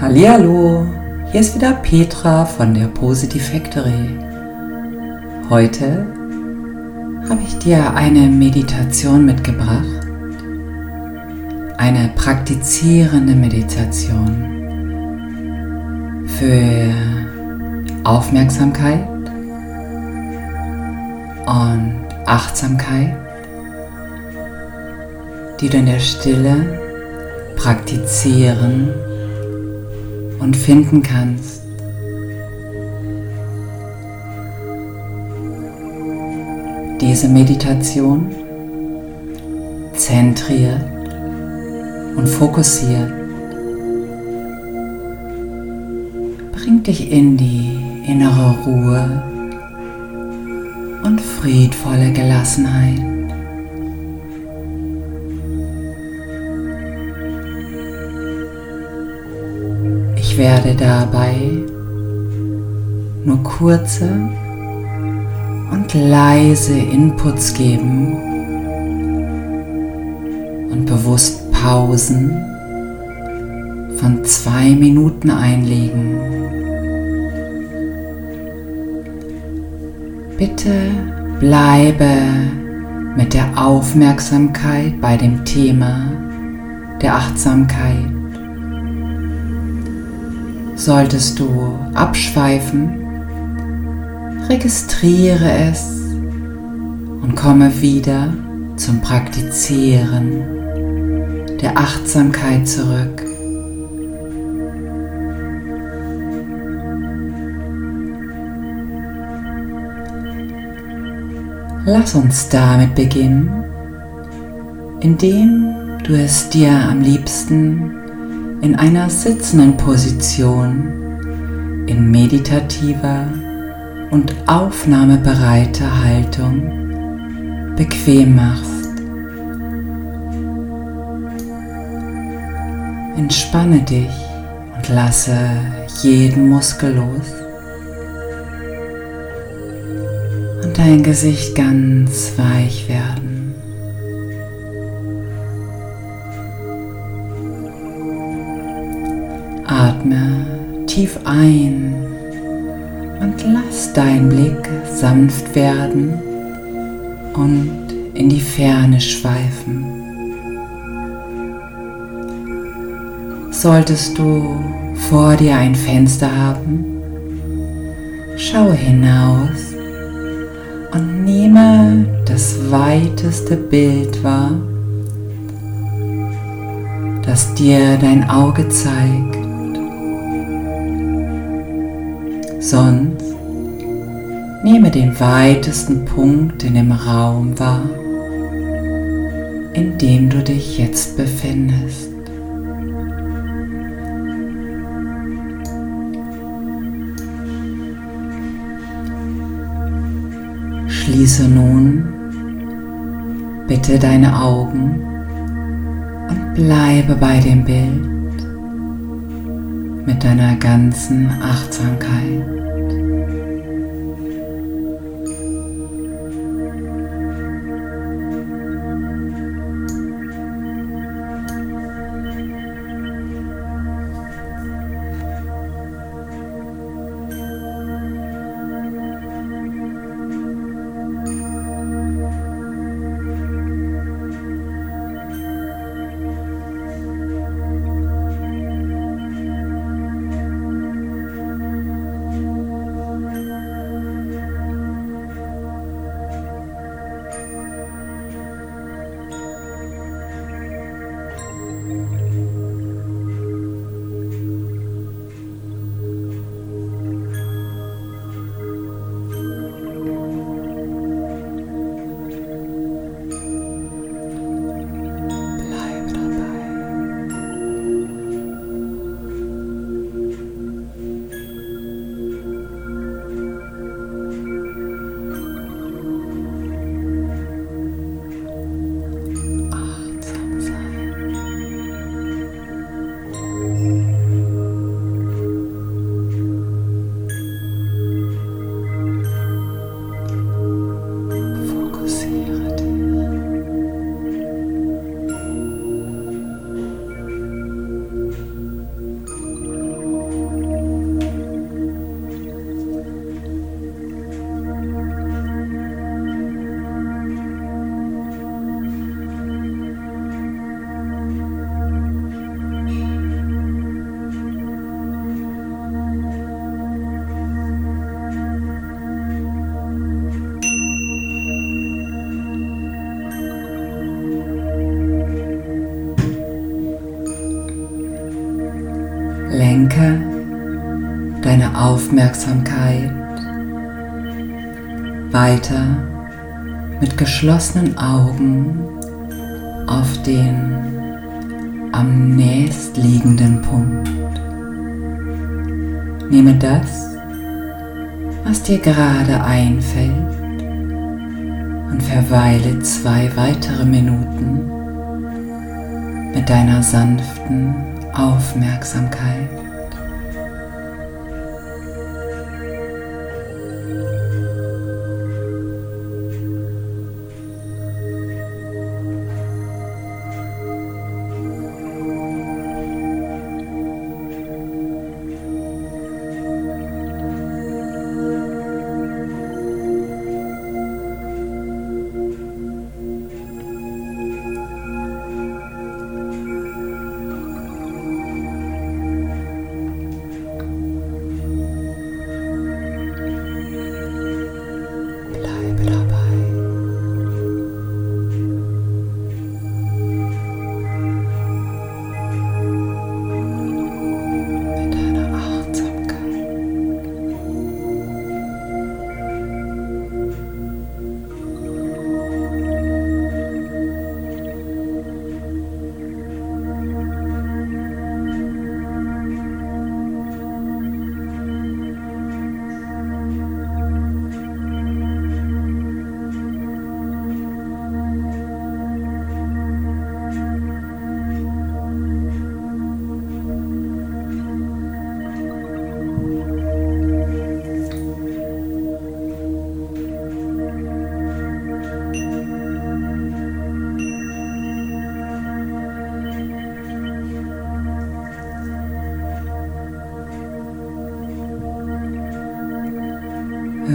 Hallo, hier ist wieder Petra von der Positive Factory. Heute habe ich dir eine Meditation mitgebracht, eine praktizierende Meditation für Aufmerksamkeit und Achtsamkeit, die du in der Stille praktizieren und finden kannst. Diese Meditation zentriert und fokussiert bringt dich in die innere Ruhe und friedvolle Gelassenheit. Werde dabei nur kurze und leise Inputs geben und bewusst Pausen von zwei Minuten einlegen. Bitte bleibe mit der Aufmerksamkeit bei dem Thema der Achtsamkeit Solltest du abschweifen, registriere es und komme wieder zum Praktizieren der Achtsamkeit zurück. Lass uns damit beginnen, indem du es dir am liebsten in einer sitzenden Position, in meditativer und aufnahmebereiter Haltung bequem machst. Entspanne dich und lasse jeden Muskel los und dein Gesicht ganz weich werden. Atme tief ein und lass dein Blick sanft werden und in die Ferne schweifen. Solltest du vor dir ein Fenster haben, schau hinaus und nehme das weiteste Bild wahr, das dir dein Auge zeigt. Sonst nehme den weitesten Punkt in dem Raum wahr, in dem du dich jetzt befindest. Schließe nun bitte deine Augen und bleibe bei dem Bild mit deiner ganzen Achtsamkeit. Aufmerksamkeit weiter mit geschlossenen Augen auf den am nächstliegenden Punkt. Nehme das, was dir gerade einfällt und verweile zwei weitere Minuten mit deiner sanften Aufmerksamkeit.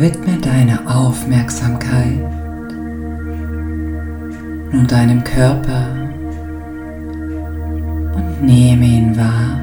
Widme deine Aufmerksamkeit nun deinem Körper und nehme ihn wahr.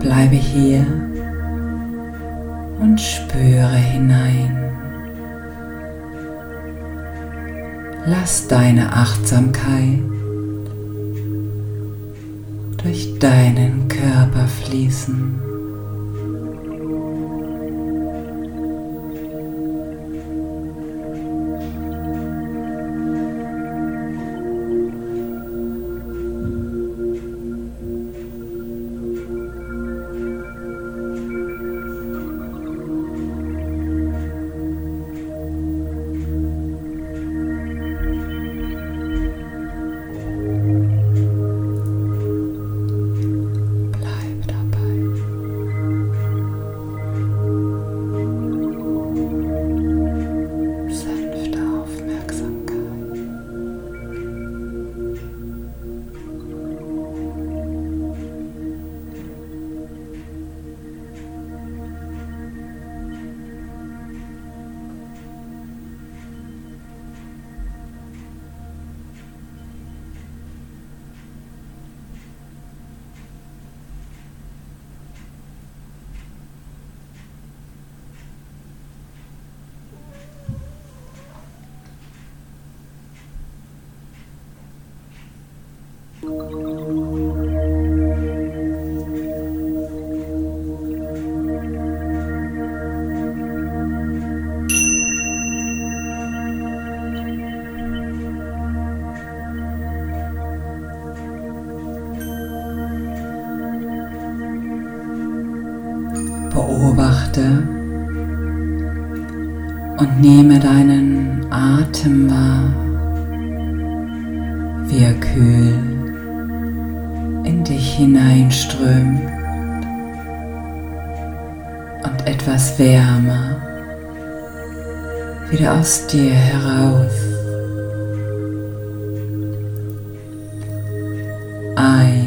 Bleibe hier und spüre hinein. Lass deine Achtsamkeit durch deinen Körper fließen. Beobachte und nehme deinen Atem wahr, wie er kühl in dich hineinströmt und etwas wärmer wieder aus dir heraus. Ein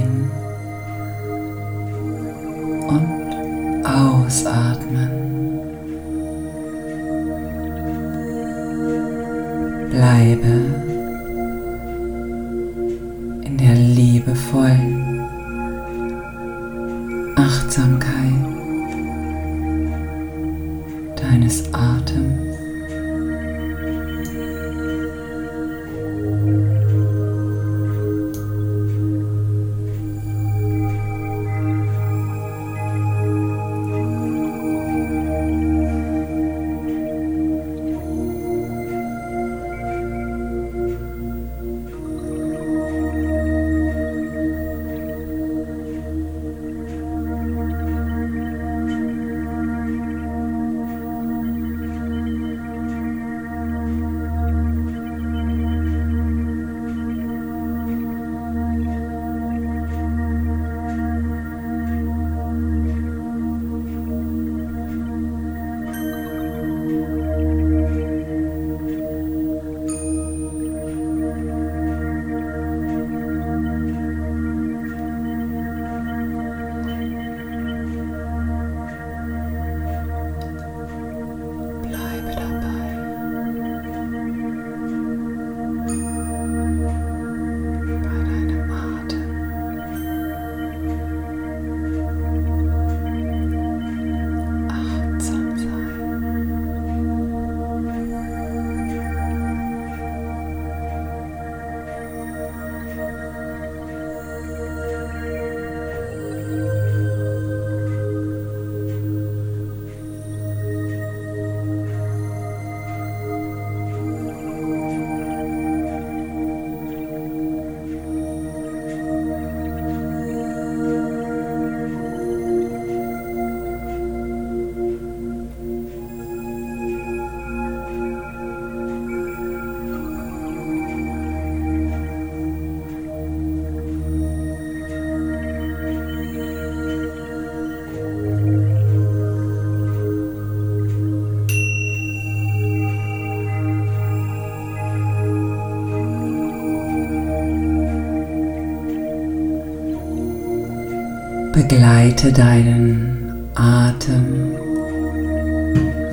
Begleite deinen Atem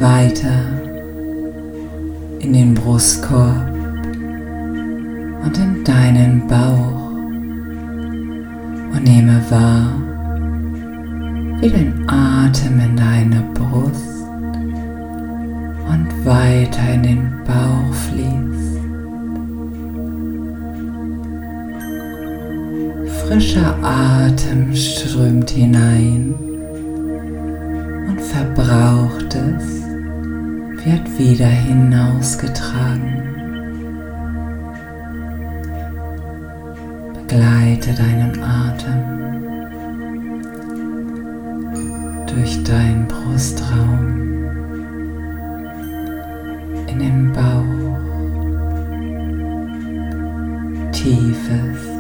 weiter in den Brustkorb und in deinen Bauch und nehme wahr, wie dein Atem in deine Brust und weiter in den Bauch fließt. Frischer Atem strömt hinein und Verbrauchtes wird wieder hinausgetragen. Begleite deinen Atem durch deinen Brustraum in den Bauch, tiefes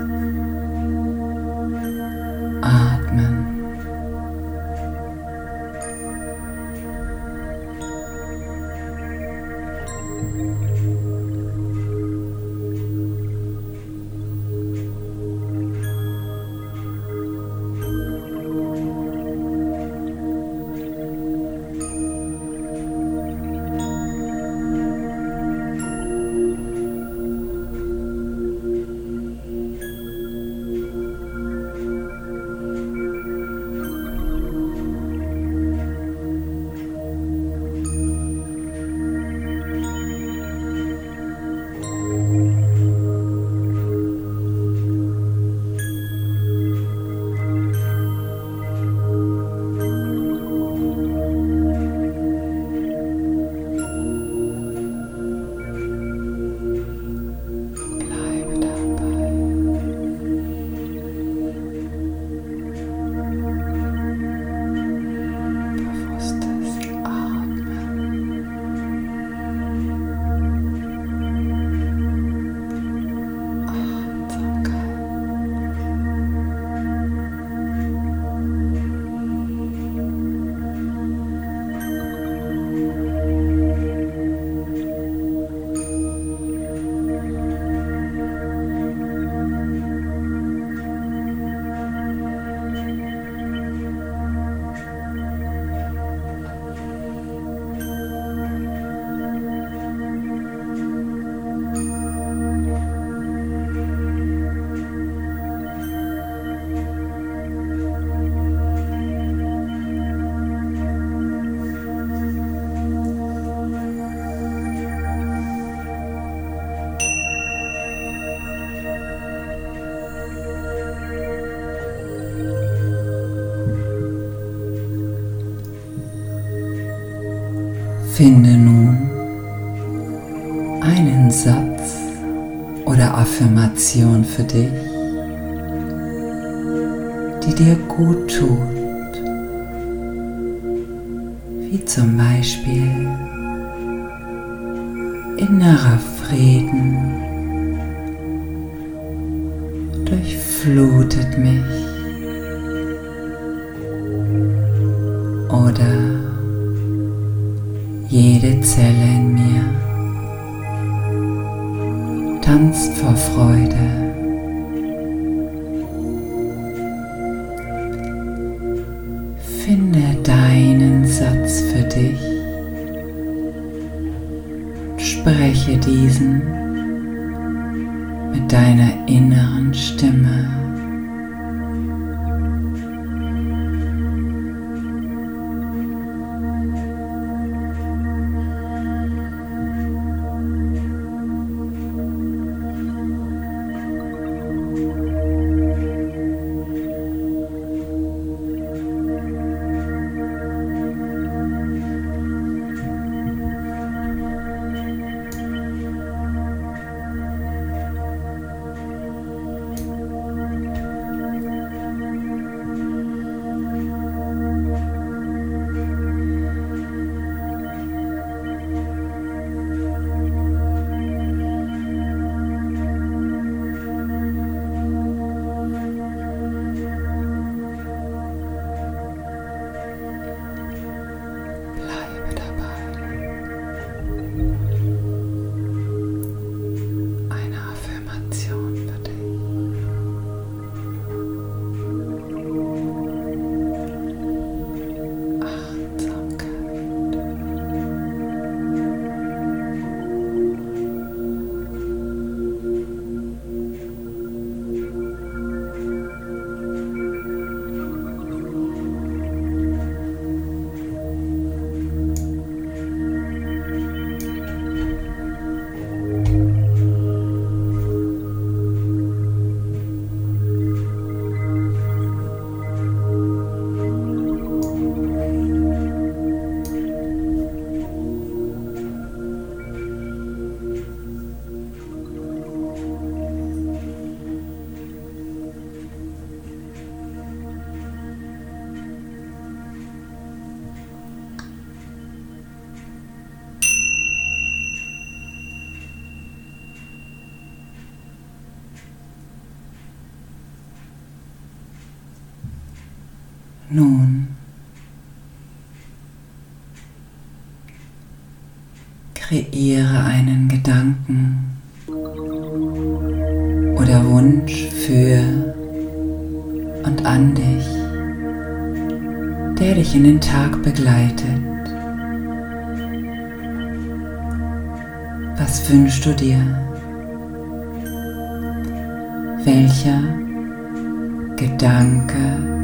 Finde nun einen Satz oder Affirmation für dich, die dir gut tut, wie zum Beispiel innerer Frieden durchflutet mich. Oder jede Zelle in mir tanzt vor Freude. Finde deinen Satz für dich. Spreche diesen mit deiner inneren Stimme. Nun kreiere einen Gedanken oder Wunsch für und an dich, der dich in den Tag begleitet. Was wünschst du dir? Welcher Gedanke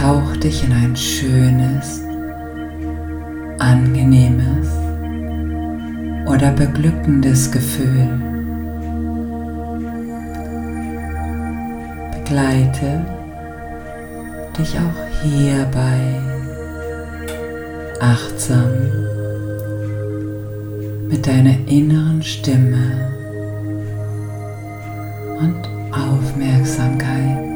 taucht dich in ein schönes, angenehmes oder beglückendes Gefühl? Begleite dich auch hierbei achtsam mit deiner inneren Stimme und Aufmerksamkeit.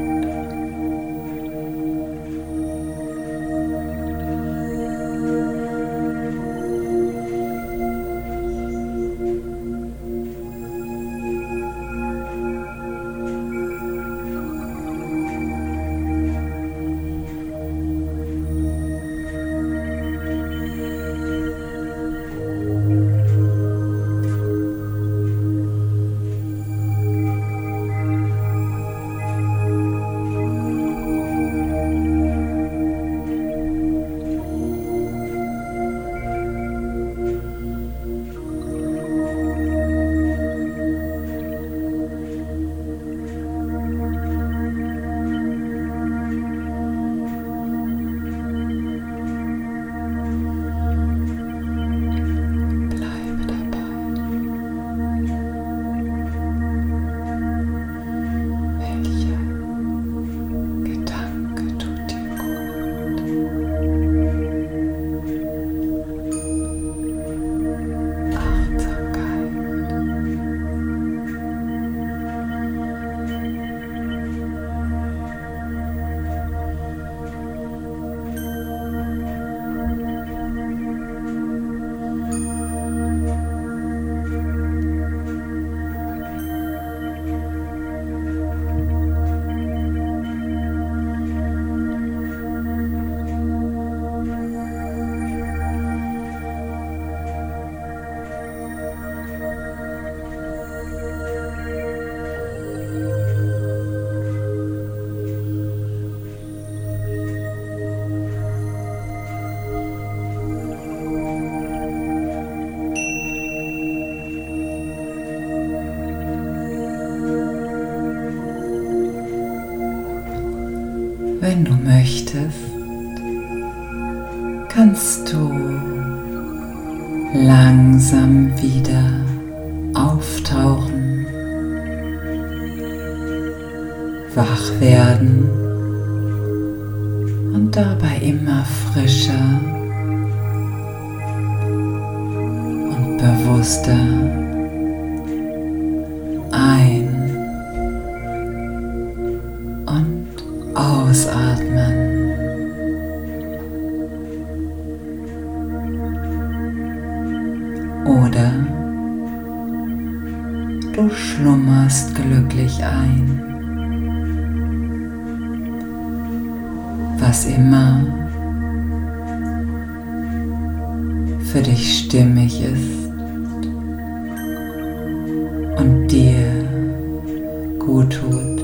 Wenn du möchtest, kannst du langsam wieder auftauchen, wach werden und dabei immer frischer und bewusster gut tut.